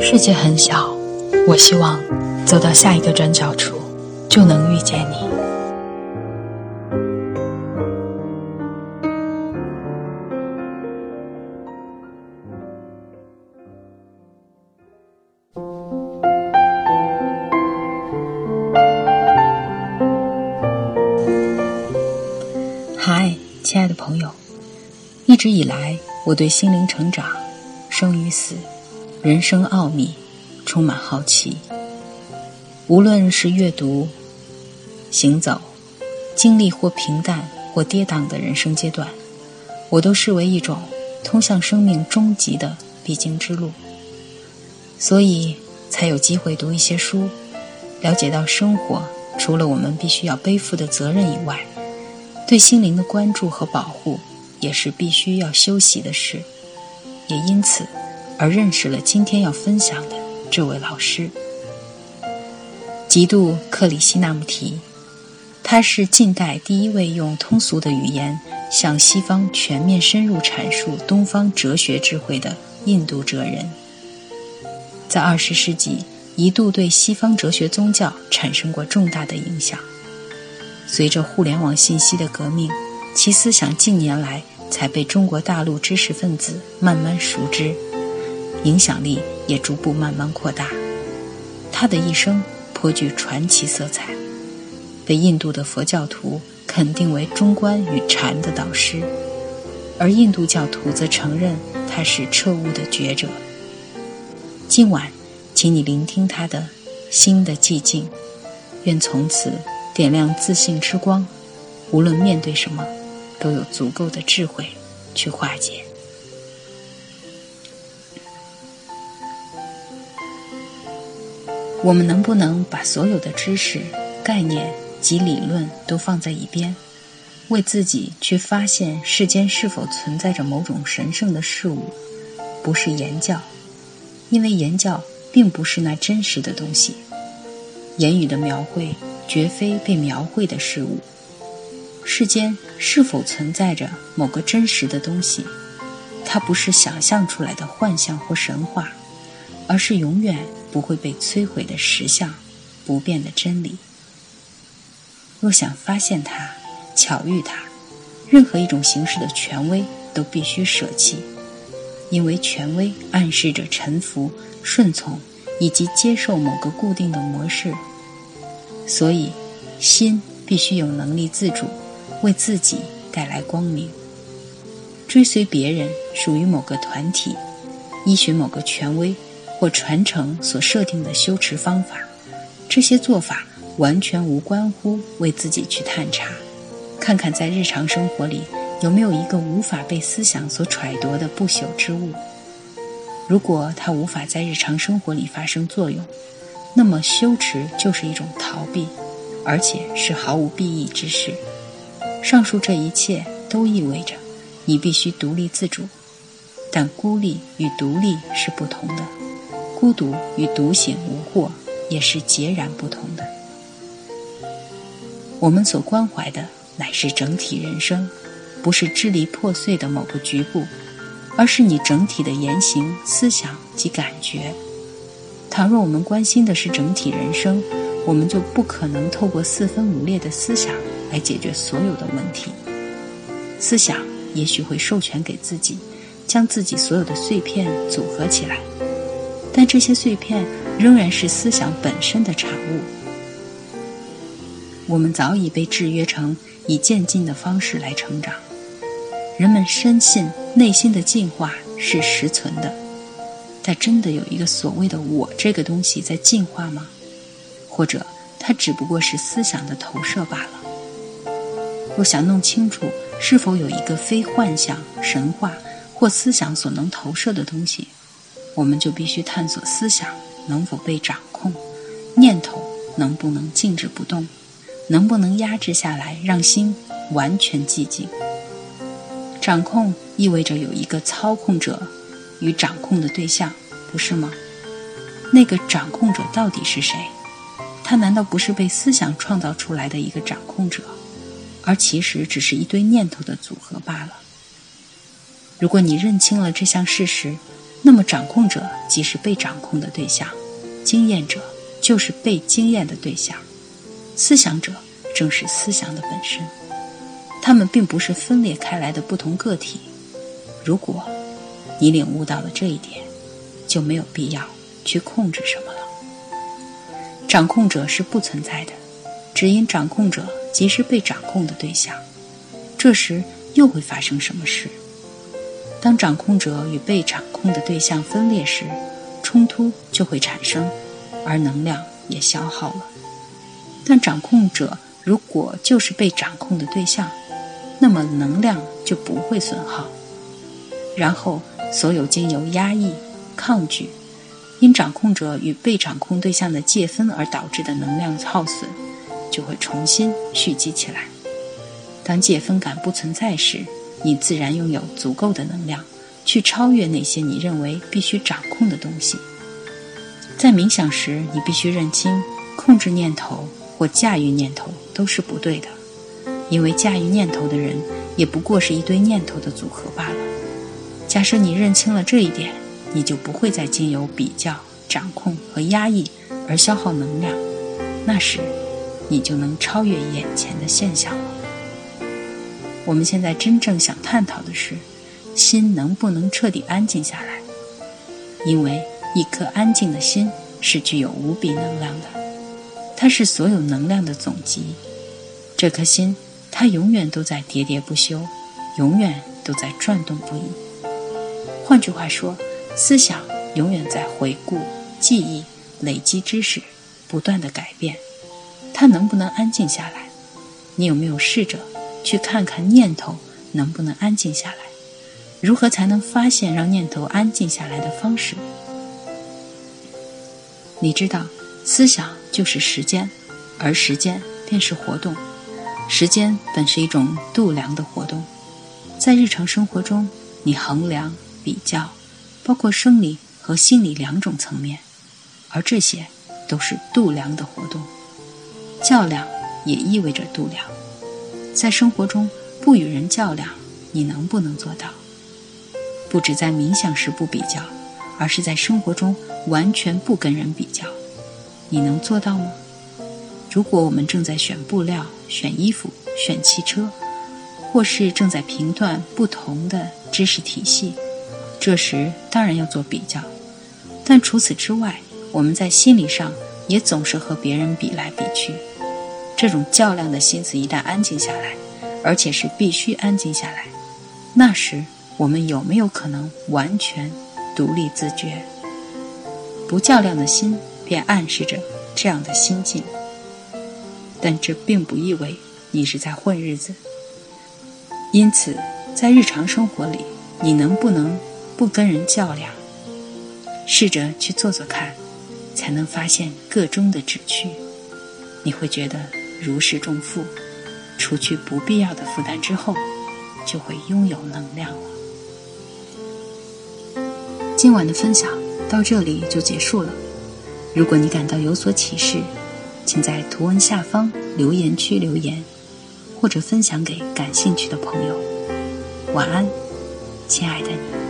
世界很小，我希望走到下一个转角处，就能遇见你。朋友，一直以来，我对心灵成长、生与死。人生奥秘，充满好奇。无论是阅读、行走、经历或平淡或跌宕的人生阶段，我都视为一种通向生命终极的必经之路。所以，才有机会读一些书，了解到生活除了我们必须要背负的责任以外，对心灵的关注和保护也是必须要修习的事。也因此。而认识了今天要分享的这位老师，吉杜克里希纳穆提，他是近代第一位用通俗的语言向西方全面深入阐述东方哲学智慧的印度哲人。在二十世纪，一度对西方哲学宗教产生过重大的影响。随着互联网信息的革命，其思想近年来才被中国大陆知识分子慢慢熟知。影响力也逐步慢慢扩大，他的一生颇具传奇色彩，被印度的佛教徒肯定为中观与禅的导师，而印度教徒则承认他是彻悟的觉者。今晚，请你聆听他的心的寂静，愿从此点亮自信之光，无论面对什么，都有足够的智慧去化解。我们能不能把所有的知识、概念及理论都放在一边，为自己去发现世间是否存在着某种神圣的事物？不是言教，因为言教并不是那真实的东西。言语的描绘绝非被描绘的事物。世间是否存在着某个真实的东西？它不是想象出来的幻象或神话，而是永远。不会被摧毁的实相，不变的真理。若想发现它、巧遇它，任何一种形式的权威都必须舍弃，因为权威暗示着臣服、顺从以及接受某个固定的模式。所以，心必须有能力自主，为自己带来光明。追随别人，属于某个团体，依循某个权威。或传承所设定的修持方法，这些做法完全无关乎为自己去探查，看看在日常生活里有没有一个无法被思想所揣度的不朽之物。如果它无法在日常生活里发生作用，那么羞耻就是一种逃避，而且是毫无裨益之事。上述这一切都意味着你必须独立自主，但孤立与独立是不同的。孤独与独醒无惑也是截然不同的。我们所关怀的乃是整体人生，不是支离破碎的某个局部，而是你整体的言行、思想及感觉。倘若我们关心的是整体人生，我们就不可能透过四分五裂的思想来解决所有的问题。思想也许会授权给自己，将自己所有的碎片组合起来。但这些碎片仍然是思想本身的产物。我们早已被制约成以渐进的方式来成长。人们深信内心的进化是实存的，但真的有一个所谓的“我”这个东西在进化吗？或者它只不过是思想的投射罢了？若想弄清楚是否有一个非幻想、神话或思想所能投射的东西，我们就必须探索思想能否被掌控，念头能不能静止不动，能不能压制下来，让心完全寂静。掌控意味着有一个操控者与掌控的对象，不是吗？那个掌控者到底是谁？他难道不是被思想创造出来的一个掌控者，而其实只是一堆念头的组合罢了。如果你认清了这项事实，那么掌控者即是被掌控的对象，经验者就是被经验的对象，思想者正是思想的本身。他们并不是分裂开来的不同个体。如果你领悟到了这一点，就没有必要去控制什么了。掌控者是不存在的，只因掌控者即是被掌控的对象。这时又会发生什么事？当掌控者与被掌控的对象分裂时，冲突就会产生，而能量也消耗了。但掌控者如果就是被掌控的对象，那么能量就不会损耗。然后，所有经由压抑、抗拒，因掌控者与被掌控对象的界分而导致的能量耗损，就会重新蓄积起来。当界分感不存在时，你自然拥有足够的能量，去超越那些你认为必须掌控的东西。在冥想时，你必须认清，控制念头或驾驭念头都是不对的，因为驾驭念头的人也不过是一堆念头的组合罢了。假设你认清了这一点，你就不会再经由比较、掌控和压抑而消耗能量，那时，你就能超越眼前的现象了。我们现在真正想探讨的是，心能不能彻底安静下来？因为一颗安静的心是具有无比能量的，它是所有能量的总集。这颗心，它永远都在喋喋不休，永远都在转动不已。换句话说，思想永远在回顾、记忆、累积知识，不断的改变。它能不能安静下来？你有没有试着？去看看念头能不能安静下来，如何才能发现让念头安静下来的方式？你知道，思想就是时间，而时间便是活动。时间本是一种度量的活动，在日常生活中，你衡量、比较，包括生理和心理两种层面，而这些都是度量的活动。较量也意味着度量。在生活中不与人较量，你能不能做到？不止在冥想时不比较，而是在生活中完全不跟人比较，你能做到吗？如果我们正在选布料、选衣服、选汽车，或是正在评断不同的知识体系，这时当然要做比较。但除此之外，我们在心理上也总是和别人比来比去。这种较量的心思一旦安静下来，而且是必须安静下来，那时我们有没有可能完全独立自觉？不较量的心便暗示着这样的心境，但这并不意味你是在混日子。因此，在日常生活里，你能不能不跟人较量？试着去做做看，才能发现个中的旨趣。你会觉得。如释重负，除去不必要的负担之后，就会拥有能量了。今晚的分享到这里就结束了。如果你感到有所启示，请在图文下方留言区留言，或者分享给感兴趣的朋友。晚安，亲爱的你。